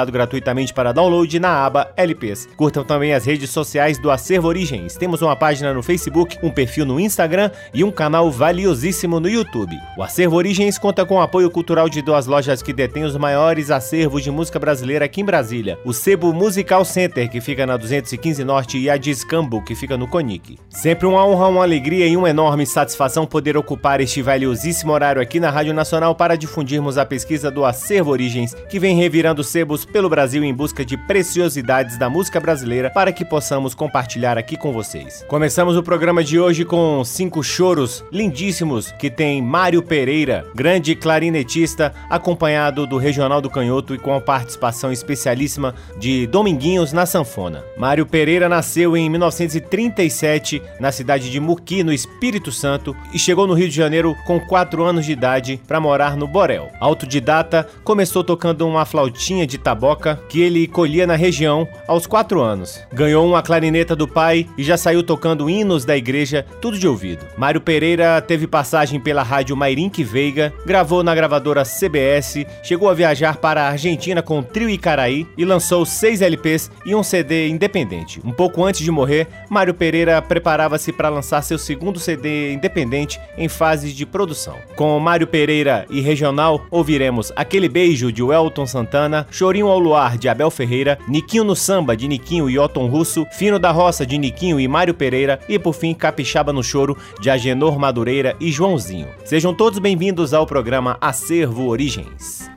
disponibilizado gratuitamente para download na aba LPs. Curtam também as redes sociais do Acervo Origens. Temos uma página no Facebook, um perfil no Instagram e um canal valiosíssimo no YouTube. O Acervo Origens conta com o apoio cultural de duas lojas que detêm os maiores acervos de música brasileira aqui em Brasília. O Sebo Musical Center, que fica na 215 Norte, e a Discambo, que fica no Conic. Sempre uma honra, uma alegria e uma enorme satisfação poder ocupar este valiosíssimo horário aqui na Rádio Nacional para difundirmos a pesquisa do Acervo Origens, que vem revirando sebos pelo Brasil em busca de preciosidades da música brasileira para que possamos compartilhar aqui com vocês. Começamos o programa de hoje com cinco choros lindíssimos que tem Mário Pereira, grande clarinetista, acompanhado do Regional do Canhoto e com a participação especialíssima de Dominguinhos na sanfona. Mário Pereira nasceu em 1937 na cidade de Muqui, no Espírito Santo, e chegou no Rio de Janeiro com 4 anos de idade para morar no Borel. Autodidata, começou tocando uma flautinha de que ele colhia na região aos 4 anos. Ganhou uma clarineta do pai e já saiu tocando hinos da igreja, tudo de ouvido. Mário Pereira teve passagem pela rádio Mairink Veiga, gravou na gravadora CBS, chegou a viajar para a Argentina com o Trio Icaraí e lançou 6 LPs e um CD independente. Um pouco antes de morrer, Mário Pereira preparava-se para lançar seu segundo CD independente em fase de produção. Com Mário Pereira e Regional, ouviremos Aquele Beijo de Welton Santana, Chorinho ao Luar, de Abel Ferreira, Niquinho no Samba, de Niquinho e Otton Russo, Fino da Roça, de Niquinho e Mário Pereira, e por fim Capixaba no Choro, de Agenor Madureira e Joãozinho. Sejam todos bem-vindos ao programa Acervo Origens.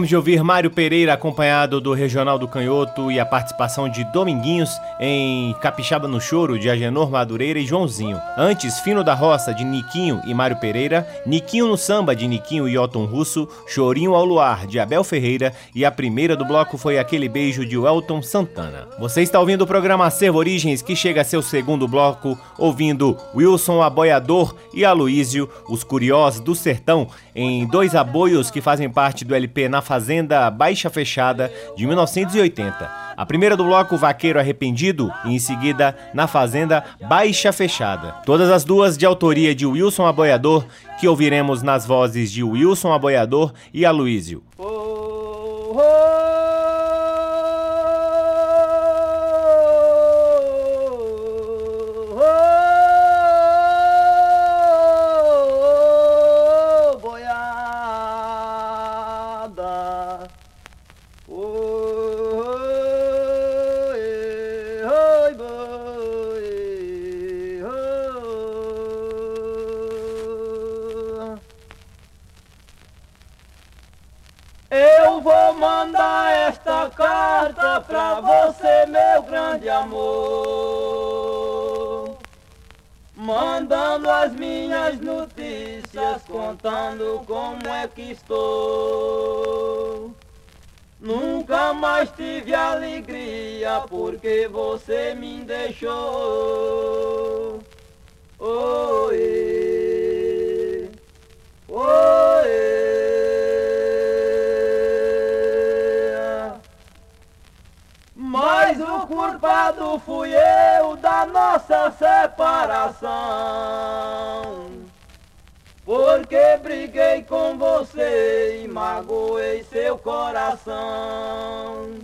Acabamos de ouvir Mário Pereira acompanhado do Regional do Canhoto e a participação de Dominguinhos em Capixaba no Choro de Agenor Madureira e Joãozinho. Antes, Fino da Roça de Niquinho e Mário Pereira, Niquinho no Samba de Niquinho e Otton Russo, Chorinho ao Luar de Abel Ferreira e a primeira do bloco foi Aquele Beijo de Welton Santana. Você está ouvindo o programa Acervo Origens que chega a seu segundo bloco, ouvindo Wilson Aboiador e Aloísio, os curiosos do sertão, em dois aboios que fazem parte do LP Na Fazenda Baixa Fechada de 1980. A primeira do bloco Vaqueiro Arrependido e em seguida Na Fazenda Baixa Fechada. Todas as duas de autoria de Wilson Aboiador, que ouviremos nas vozes de Wilson Aboiador e Aloísio. Oh, oh. Nossa separação. Porque briguei com você e magoei seu coração.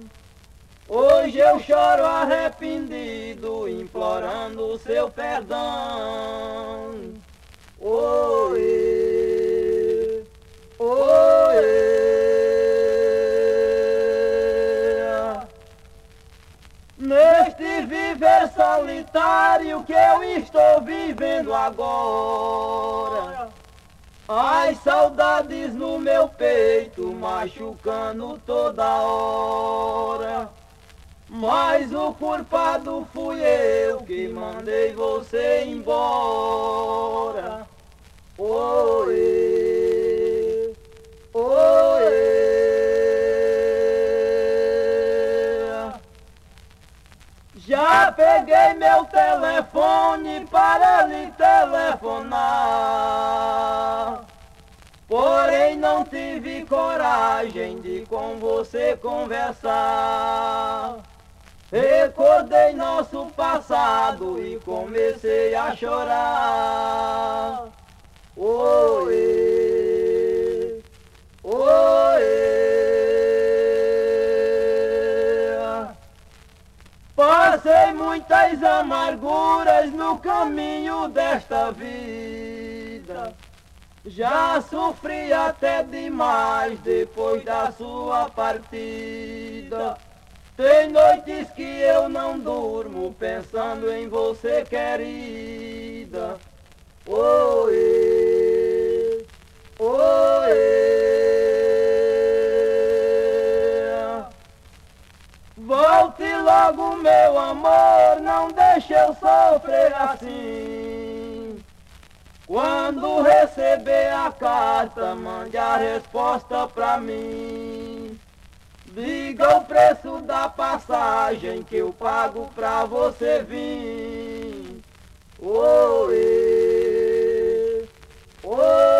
Hoje eu choro arrependido, implorando seu perdão. Oi, oi. Viver solitário que eu estou vivendo agora. As saudades no meu peito machucando toda hora. Mas o culpado fui eu que mandei você embora. Oi, oi. Já peguei meu telefone para lhe telefonar. Porém não tive coragem de com você conversar. Recordei nosso passado e comecei a chorar. Oi, oi. Passei muitas amarguras no caminho desta vida. Já sofri até demais depois da sua partida. Tem noites que eu não durmo pensando em você, querida. Assim. Quando receber a carta, mande a resposta pra mim. Diga o preço da passagem que eu pago pra você vir. Oi, oi.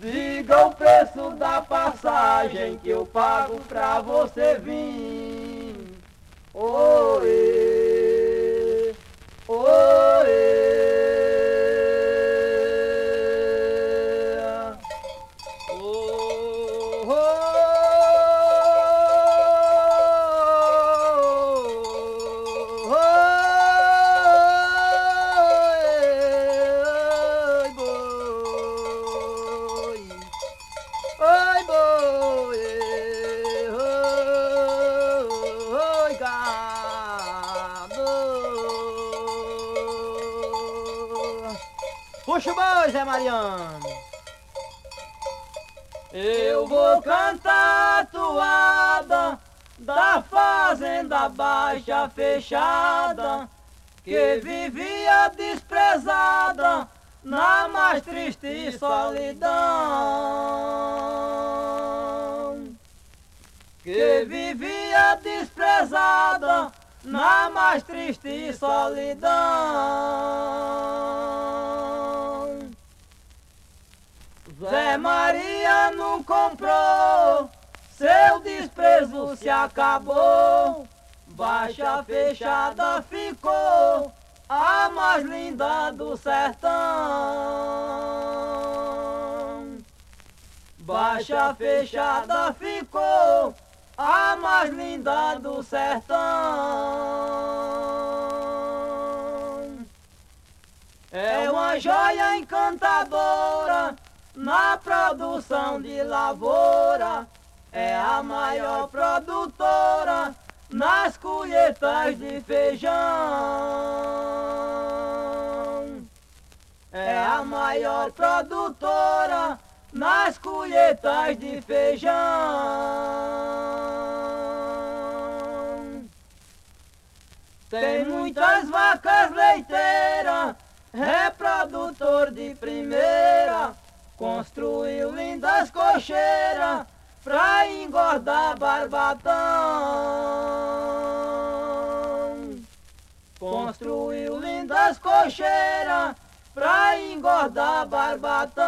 Diga o preço da passagem que eu pago pra você vir. Oh. Triste solidão. Que vivia desprezada na mais triste solidão. Zé Maria não comprou, seu desprezo se acabou, baixa fechada ficou a mais linda do sertão. Baixa fechada ficou a mais linda do sertão. É uma joia encantadora na produção de lavoura, é a maior produtora nas colheitas de feijão. É a maior produtora nas colheitas de feijão. Tem muitas vacas leiteiras, reprodutor de primeira, construiu lindas cocheiras pra engordar barbatão. Construiu lindas cocheiras pra engordar barbatão.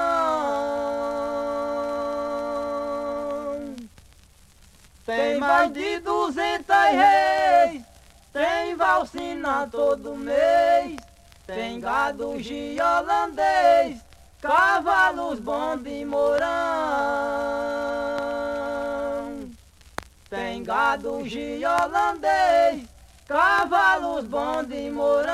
Tem mais de duzentas reis, tem valsina todo mês, tem gado de holandês, cavalos bons de morão. Tem gado de holandês, cavalos bons de morão.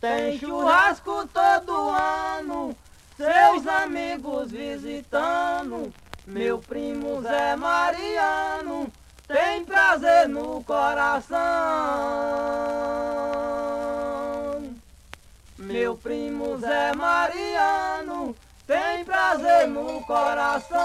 Tem churrasco todo ano, seus amigos visitando. Meu primo Zé Mariano tem prazer no coração. Meu primo Zé Mariano prazer no coração.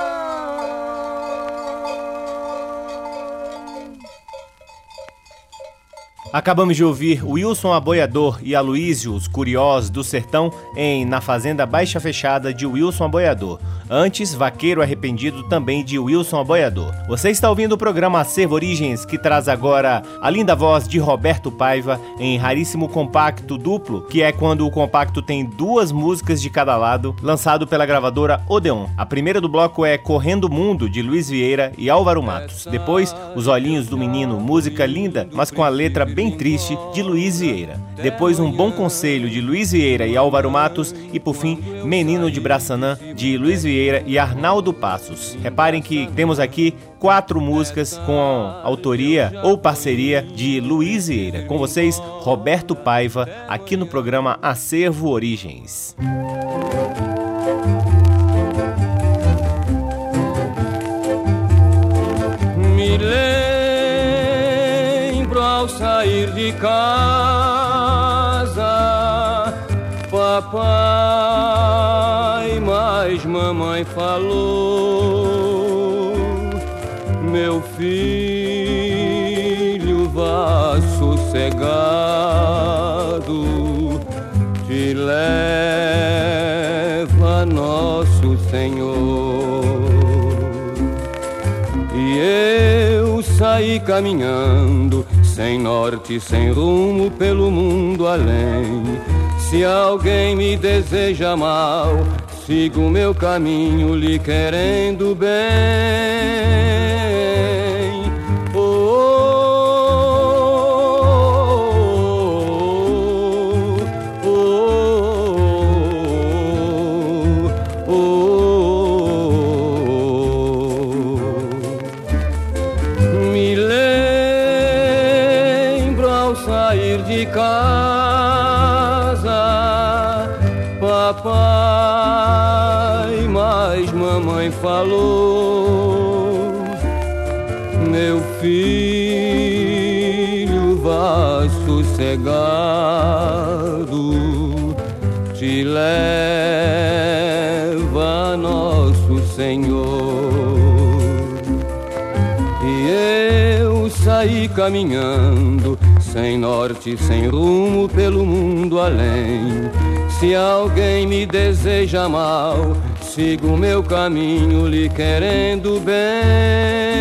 Acabamos de ouvir Wilson Aboiador e Aloísio, os curiosos do sertão, em Na Fazenda Baixa Fechada de Wilson Aboiador. Antes, Vaqueiro Arrependido também de Wilson Aboiador. Você está ouvindo o programa Acervo Origens, que traz agora a linda voz de Roberto Paiva em raríssimo compacto duplo, que é quando o compacto tem duas músicas de cada lado, lançado pela gravadora Odeon. A primeira do bloco é Correndo Mundo, de Luiz Vieira e Álvaro Matos. Depois, Os Olhinhos do Menino, música linda, mas com a letra bem triste, de Luiz Vieira. Depois, Um Bom Conselho, de Luiz Vieira e Álvaro Matos. E por fim, Menino de Braçanã, de Luiz Vieira e Arnaldo Passos. Reparem que temos aqui quatro músicas com autoria ou parceria de Luiz Vieira. Com vocês, Roberto Paiva, aqui no programa Acervo Origens. Me lembro ao sair de casa, papai mamãe falou, meu filho, vá sossegado, te leva nosso Senhor. E eu saí caminhando, sem norte, sem rumo, pelo mundo além. Se alguém me deseja mal, sigo meu caminho lhe querendo bem. Filho, vá sossegado, te leva nosso Senhor. E eu saí caminhando, sem norte, sem rumo, pelo mundo além. Se alguém me deseja mal, sigo meu caminho lhe querendo bem.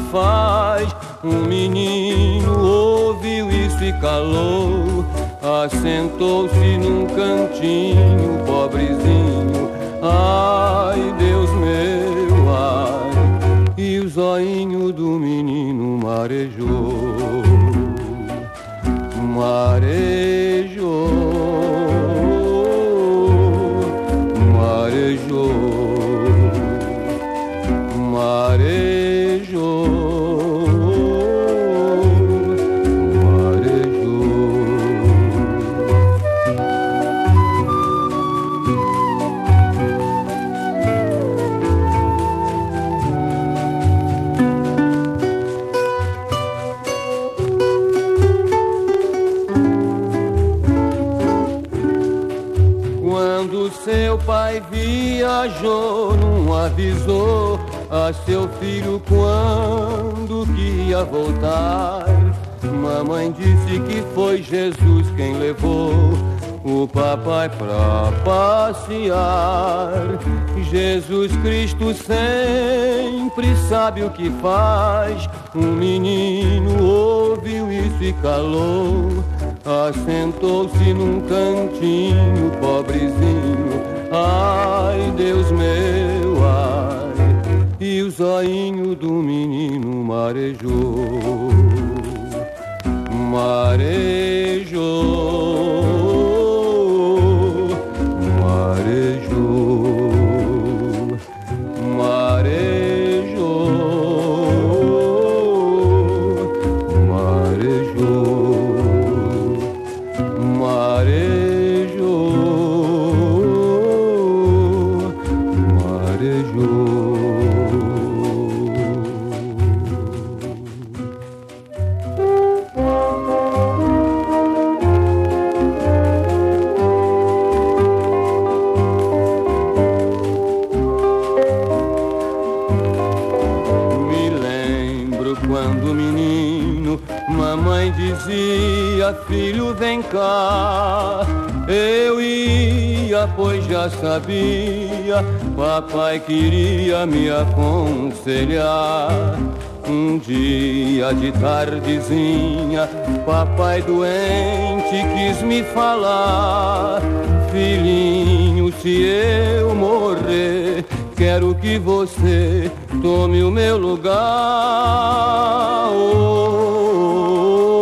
Sabe viajou, não avisou a seu filho quando que ia voltar. Mamãe disse que foi Jesus quem levou o papai pra passear. Jesus Cristo sempre sabe o que faz. Um menino ouviu isso e calou. Assentou-se num cantinho, pobrezinho Ai, Deus meu, ai, e o zoinho do menino marejou, marejou. Vem cá. Eu ia, pois já sabia, papai queria me aconselhar. Um dia de tardezinha, papai doente quis me falar. Filhinho, se eu morrer, quero que você tome o meu lugar. Oh, Jesus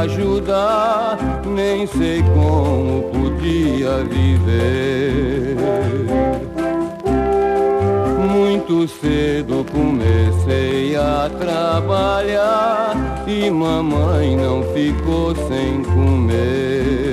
ajudar, nem sei como podia viver. Muito cedo comecei a trabalhar e mamãe não ficou sem comer.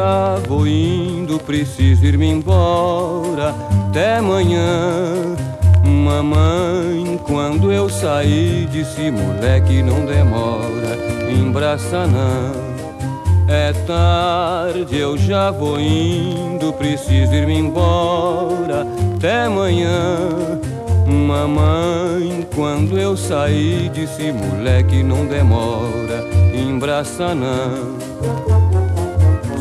Já vou indo, preciso ir-me embora até amanhã. Mamãe, quando eu saí, disse moleque, não demora, embraça não. É tarde, eu já vou indo, preciso ir-me embora até amanhã. Mamãe, quando eu saí, disse moleque, não demora, embraça não.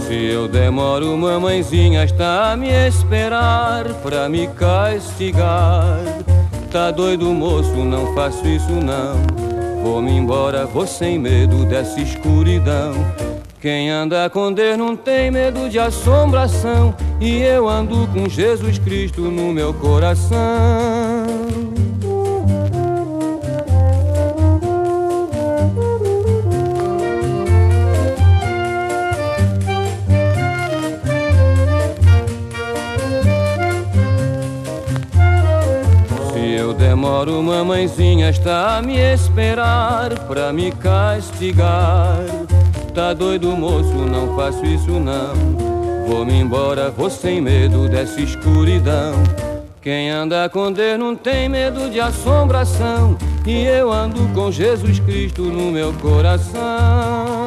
Se eu demoro, mamãezinha está a me esperar pra me castigar. Tá doido, moço, não faço isso não. Vou-me embora, vou sem medo dessa escuridão. Quem anda com Deus não tem medo de assombração. E eu ando com Jesus Cristo no meu coração. Demoro, mamãezinha está a me esperar pra me castigar. Tá doido, moço, não faço isso não. Vou-me embora, vou sem medo dessa escuridão. Quem anda com Deus não tem medo de assombração. E eu ando com Jesus Cristo no meu coração.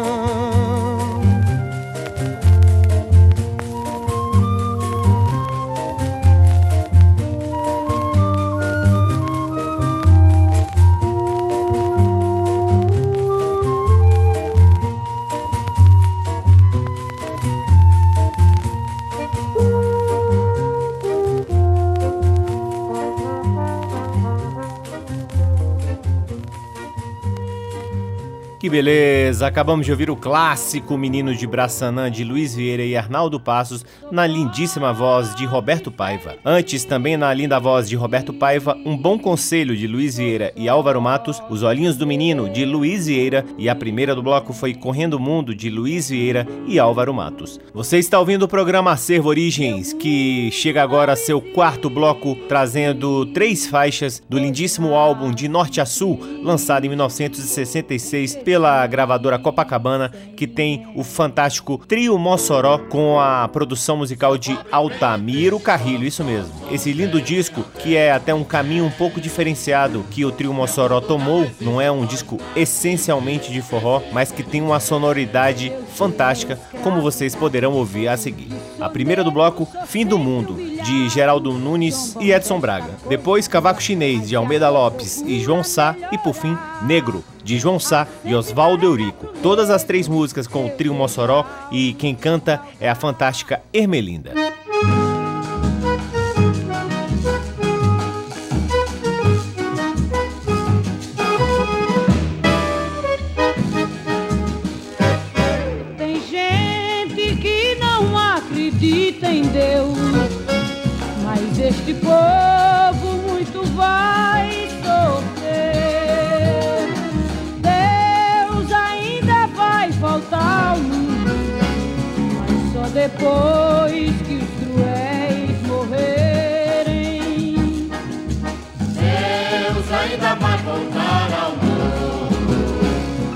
Que beleza! Acabamos de ouvir o clássico Menino de Braçanã de Luiz Vieira e Arnaldo Passos na lindíssima voz de Roberto Paiva. Antes, também na linda voz de Roberto Paiva, Um Bom Conselho de Luiz Vieira e Álvaro Matos, Os Olhinhos do Menino de Luiz Vieira e a primeira do bloco foi Correndo o Mundo de Luiz Vieira e Álvaro Matos. Você está ouvindo o programa Acervo Origens, que chega agora a seu quarto bloco, trazendo três faixas do lindíssimo álbum De Norte a Sul, lançado em 1966 pela gravadora Copacabana, que tem o fantástico Trio Mossoró com a produção musical de Altamiro Carrilho, isso mesmo. Esse lindo disco, que é até um caminho um pouco diferenciado que o Trio Mossoró tomou, não é um disco essencialmente de forró, mas que tem uma sonoridade fantástica, como vocês poderão ouvir a seguir. A primeira do bloco, Fim do Mundo, de Geraldo Nunes e Edson Braga. Depois, Cavaco Chinês, de Almeida Lopes e João Sá. E por fim, Negro, de João Sá e Oswaldo Eurico. Todas as três músicas com o trio Mossoró e quem canta é a fantástica Ermelinda. ainda vai voltar ao mundo.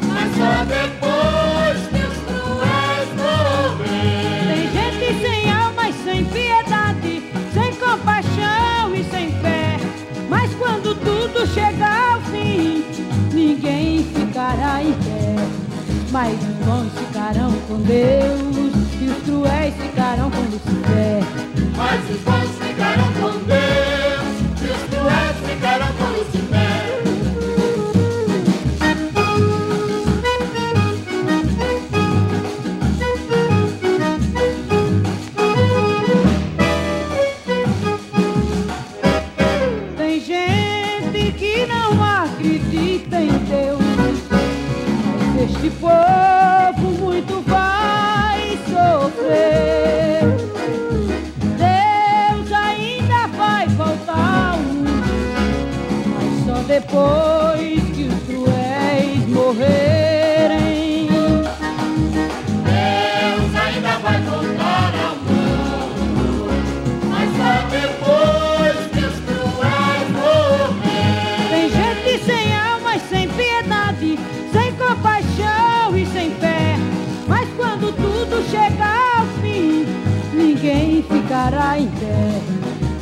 Mas só depois teus cruéis morrer. Tem gente sem alma e sem piedade, sem compaixão e sem fé. Mas quando tudo chegar ao fim, ninguém ficará em pé. Mas os bons ficarão com Deus e os cruéis ficarão com Lucifer. Mas os bons ficarão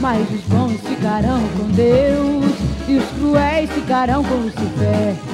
Mas os bons ficarão com Deus e os cruéis ficarão com Lucifer.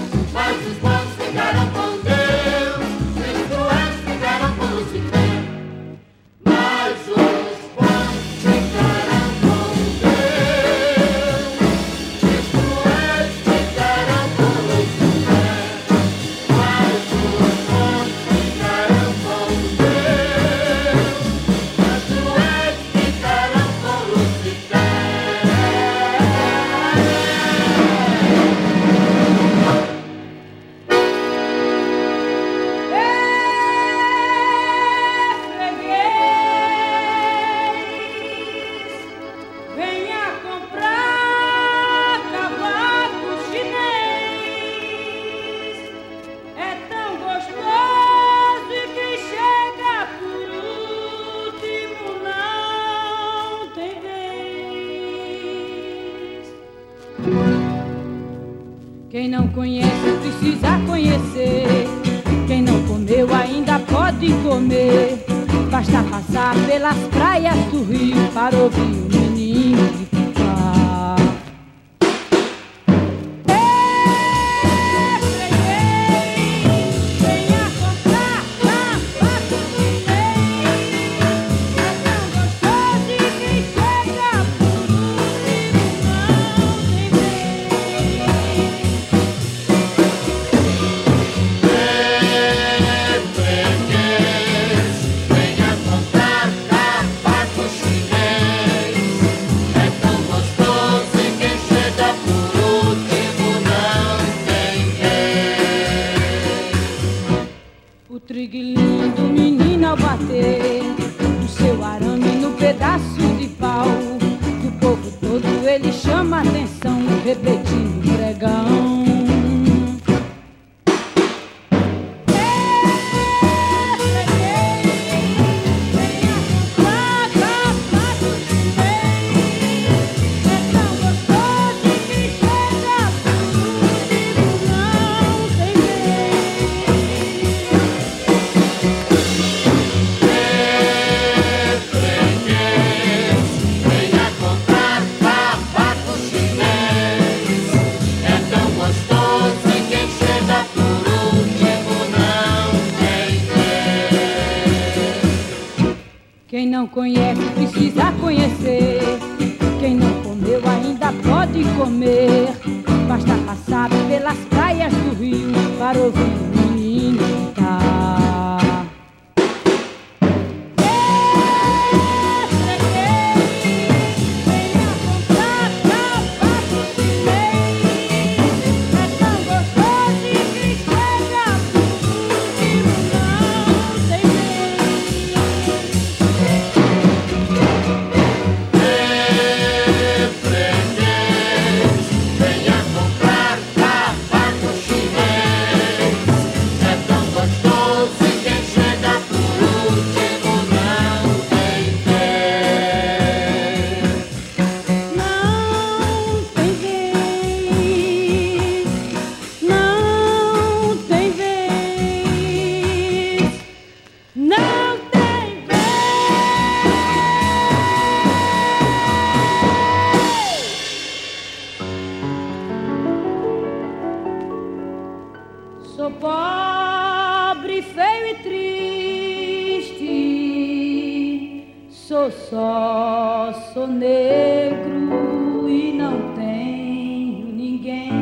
Sou só, sou negro e não tenho ninguém.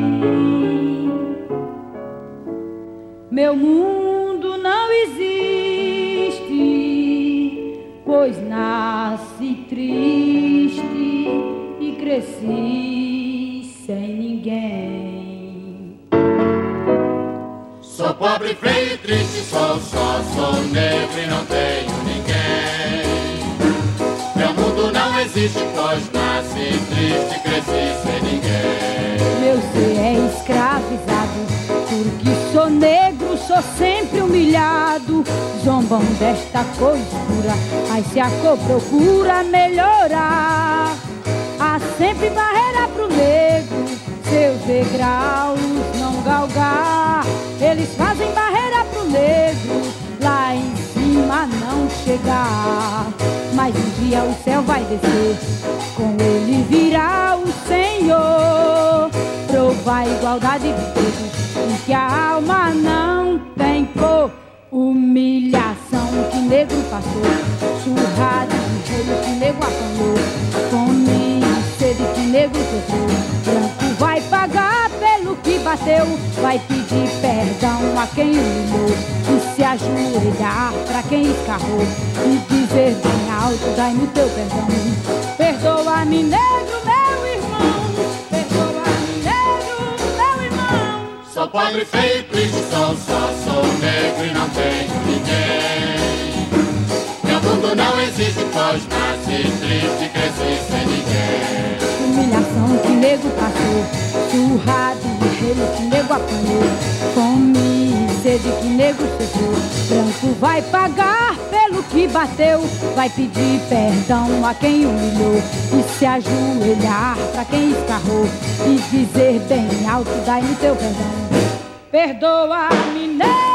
Meu mundo não existe, pois nasci triste e cresci sem ninguém. Sou pobre, feio e triste, sou só, sou negro e não tenho existe, pois nasci triste cresci sem ninguém. Meu ser é escravizado, porque sou negro, sou sempre humilhado. Zombam desta cor escura, mas se a cor procura melhorar, há sempre barreira pro negro, seus degraus não galgar. Eles fazem barreira pro negro, não chegar. Mas um dia o céu vai descer, com ele virá o Senhor. Provar igualdade de todos, e que a alma não tem cor. Humilhação que negro passou, surrado de rolo que negro apanhou, negro sofreu. Branco vai pagar pelo que bateu, vai pedir perdão a quem humilhou e se ajoelhar pra quem escarrou e dizer bem alto, dai-me teu perdão. Perdoa-me, negro, meu irmão, perdoa-me, negro, meu irmão. Sou pobre, feio triste, sou só, sou negro e não tenho ninguém. Meu mundo não existe, pois nasci triste cresci sem ninguém. Humilhação que nego passou, surrado e gelo que nego apanhou, fome e sede que nego sofreu. Branco vai pagar pelo que bateu, vai pedir perdão a quem humilhou e se ajoelhar pra quem escarrou e dizer bem alto, dai-me teu perdão. Perdoa-me, negro,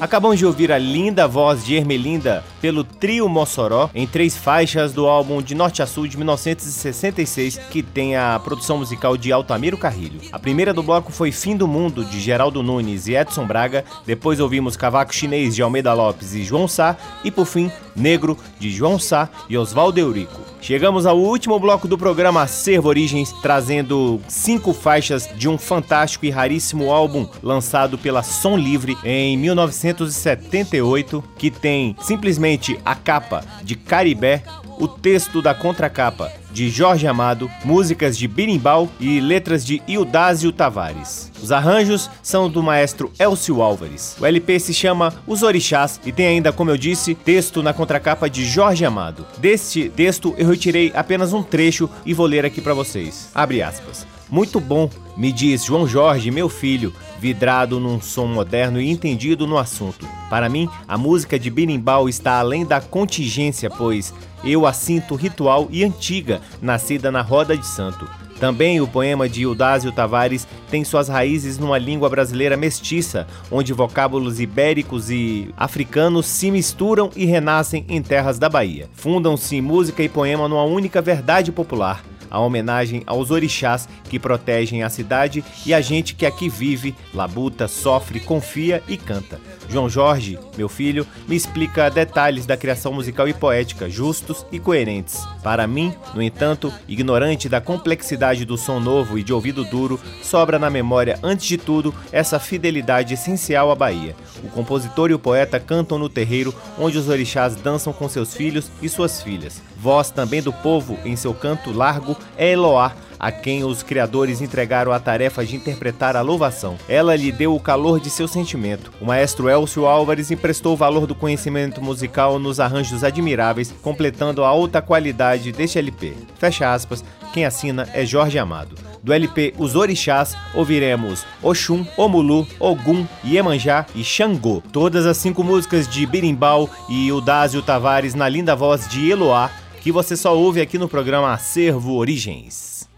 Acabamos de ouvir a linda voz de Ermelinda pelo trio Mossoró em três faixas do álbum De Norte a Sul de 1966, que tem a produção musical de Altamiro Carrilho. A primeira do bloco foi Fim do Mundo, de Geraldo Nunes e Edson Braga, depois ouvimos Cavaco Chinês, de Almeida Lopes e João Sá, e por fim, Negro, de João Sá e Oswaldo Eurico. Chegamos ao último bloco do programa Acervo Origens, trazendo cinco faixas de um fantástico e raríssimo álbum lançado pela Som Livre em 1978, que tem simplesmente a capa de Caribé, o texto da contracapa de Jorge Amado, músicas de Birimbau e letras de Ildásio Tavares. Os arranjos são do maestro Elcio Álvares. O LP se chama Os Orixás e tem ainda, como eu disse, texto na contracapa de Jorge Amado. Deste texto eu retirei apenas um trecho e vou ler aqui para vocês. Abre aspas. Muito bom, me diz João Jorge, meu filho, vidrado num som moderno e entendido no assunto. Para mim, a música de Birimbau está além da contingência, pois eu a sinto ritual e antiga, nascida na roda de santo. Também o poema de Eudásio Tavares tem suas raízes numa língua brasileira mestiça, onde vocábulos ibéricos e africanos se misturam e renascem em terras da Bahia. Fundam-se música e poema numa única verdade popular, a homenagem aos orixás que protegem a cidade e a gente que aqui vive, labuta, sofre, confia e canta. João Jorge, meu filho, me explica detalhes da criação musical e poética, justos e coerentes. Para mim, no entanto, ignorante da complexidade do som novo e de ouvido duro, sobra na memória, antes de tudo, essa fidelidade essencial à Bahia. O compositor e o poeta cantam no terreiro, onde os orixás dançam com seus filhos e suas filhas. Voz também do povo, em seu canto largo, é Eloá, a quem os criadores entregaram a tarefa de interpretar a louvação. Ela lhe deu o calor de seu sentimento. O maestro Elcio Álvares emprestou o valor do conhecimento musical nos arranjos admiráveis, completando a alta qualidade deste LP. Fecha aspas, quem assina é Jorge Amado. Do LP Os Orixás, ouviremos Oxum, Omulu, Ogum, Iemanjá e Xangô. Todas as cinco músicas de Birimbau e Udásio Tavares na linda voz de Eloá, que você só ouve aqui no programa Acervo Origens.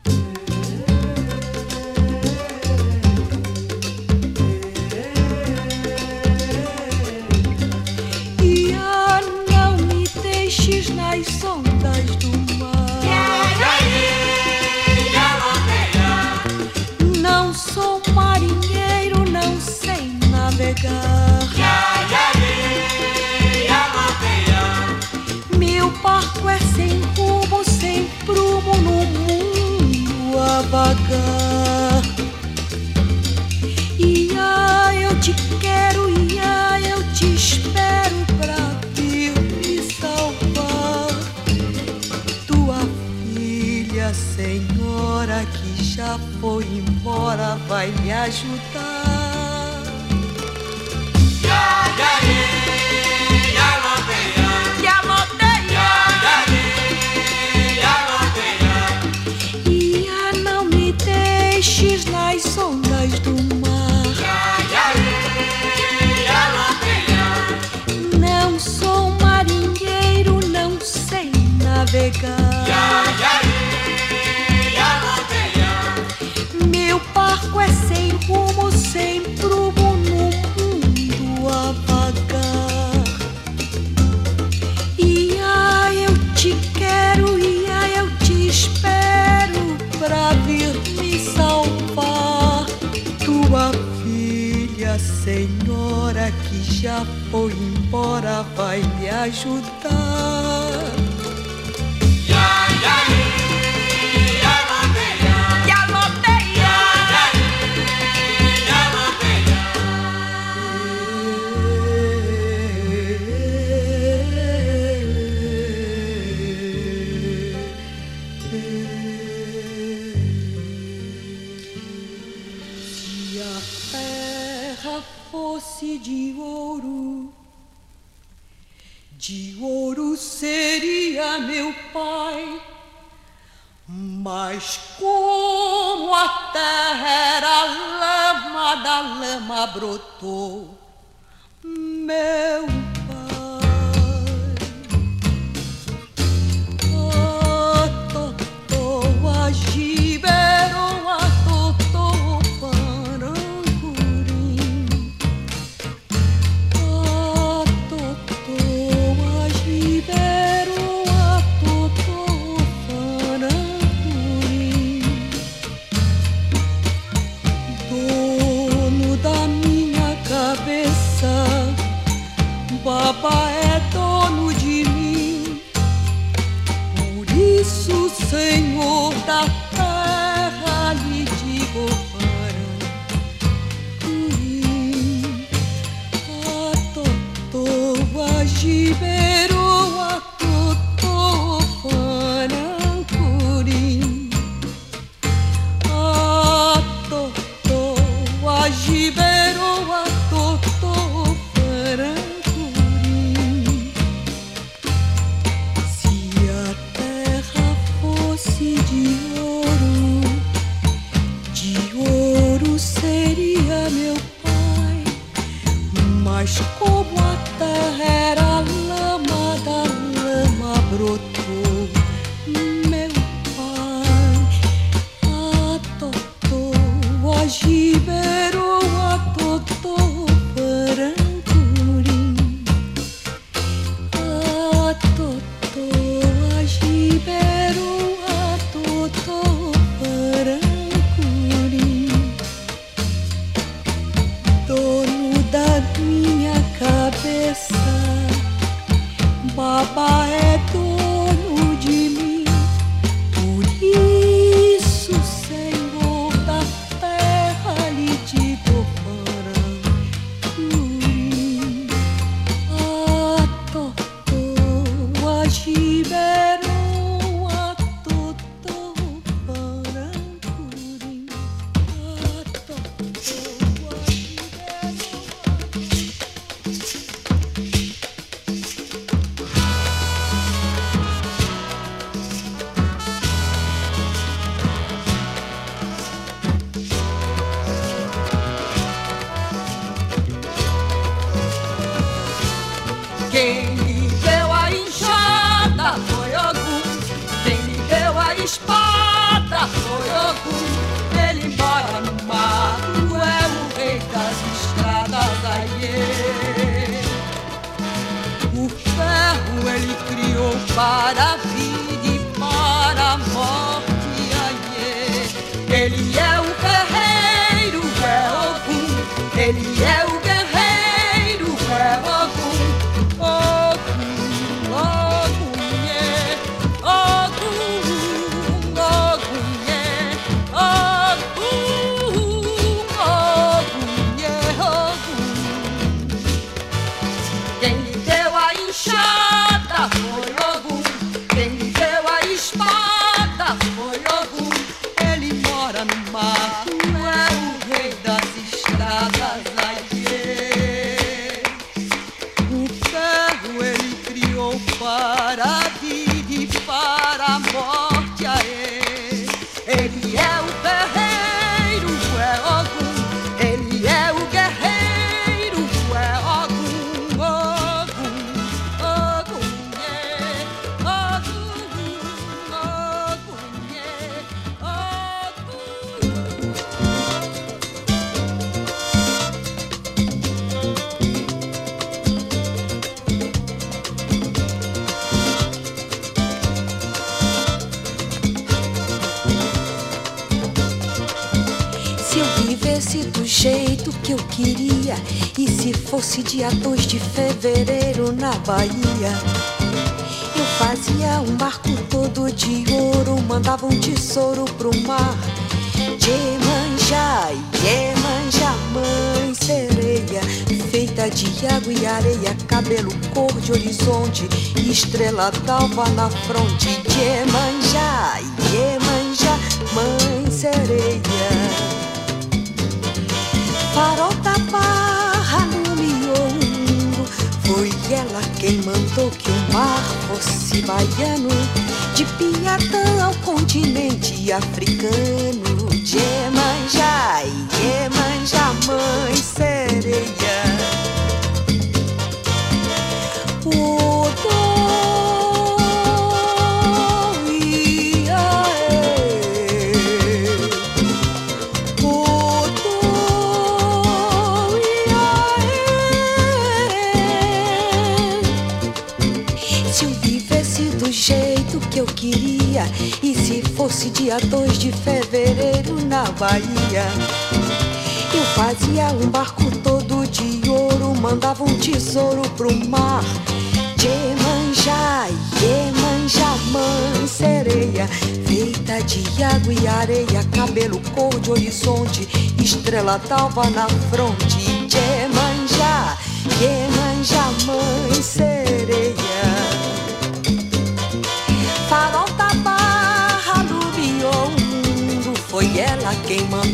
Não sou marinheiro, não sei navegar. Ajudar. Vai da lama brotou. Meu que eu queria, e se fosse dia 2 de fevereiro na Bahia, eu fazia um barco todo de ouro, mandava um tesouro pro mar. Iemanjá, Iemanjá, mãe sereia, feita de água e areia, cabelo cor de horizonte, estrela d'alva na fronte. Iemanjá, Iemanjá, mãe sereia. Farol da barra no miolo, foi ela quem mandou que o mar fosse baiano, de Piatã ao continente africano. Iemanjá, jeito que eu queria, e se fosse dia 2 de fevereiro na Bahia, eu fazia um barco todo de ouro, mandava um tesouro pro mar. Iemanjá, Iemanjá, mãe sereia, feita de água e areia, cabelo cor de horizonte, estrela d'alva na fronte. Iemanjá, Iemanjá, mãe sereia.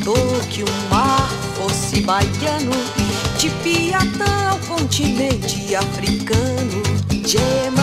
Mandou que o mar fosse baiano, de Piatã ao continente africano. Iemanjá,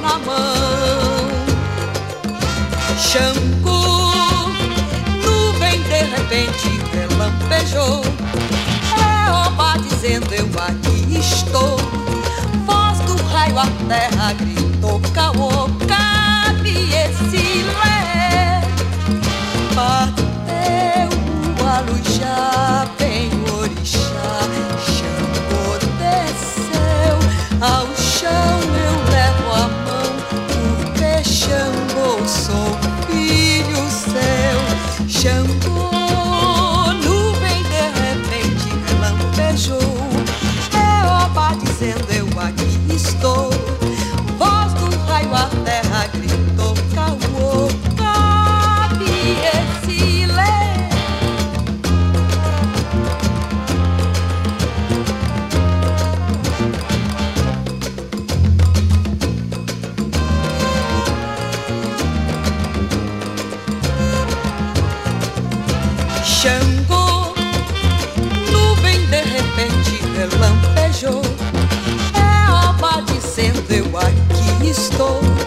na mão. Xangô, nuvem de repente relampejou, é oba dizendo eu aqui estou, voz do raio a terra gritou caô, relampejou. É oba dizendo eu aqui estou.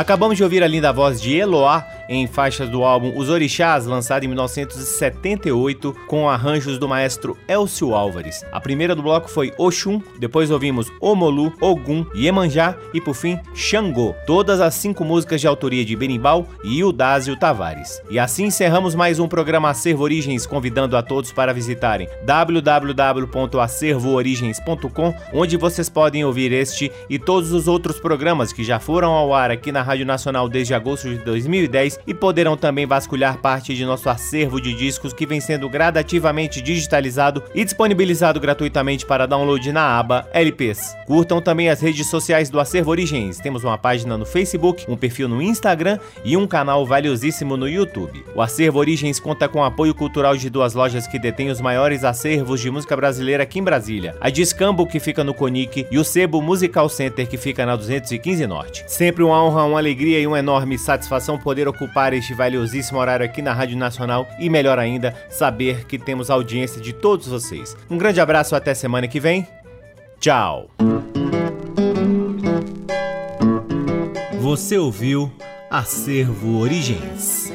Acabamos de ouvir a linda voz de Eloá em faixas do álbum Os Orixás, lançado em 1978, com arranjos do maestro Elcio Álvares. A primeira do bloco foi Oxum, depois ouvimos Omolu, Ogum, Iemanjá e por fim Xangô. Todas as cinco músicas de autoria de Benimbal e Udásio Tavares. E assim encerramos mais um programa Acervo Origens, convidando a todos para visitarem www.acervoorigens.com, onde vocês podem ouvir este e todos os outros programas que já foram ao ar aqui na Rádio Nacional desde agosto de 2010 e poderão também vasculhar parte de nosso acervo de discos que vem sendo gradativamente digitalizado e disponibilizado gratuitamente para download na aba LPs. Curtam também as redes sociais do Acervo Origens. Temos uma página no Facebook, um perfil no Instagram e um canal valiosíssimo no YouTube. O Acervo Origens conta com apoio cultural de duas lojas que detêm os maiores acervos de música brasileira aqui em Brasília: a Discambo, que fica no Conic, e o Sebo Musical Center, que fica na 215 Norte. Sempre uma honra, uma alegria e uma enorme satisfação poder ocupar este valiosíssimo horário aqui na Rádio Nacional e, melhor ainda, saber que temos audiência de todos vocês. Um grande abraço até semana que vem. Tchau! Você ouviu Acervo Origens.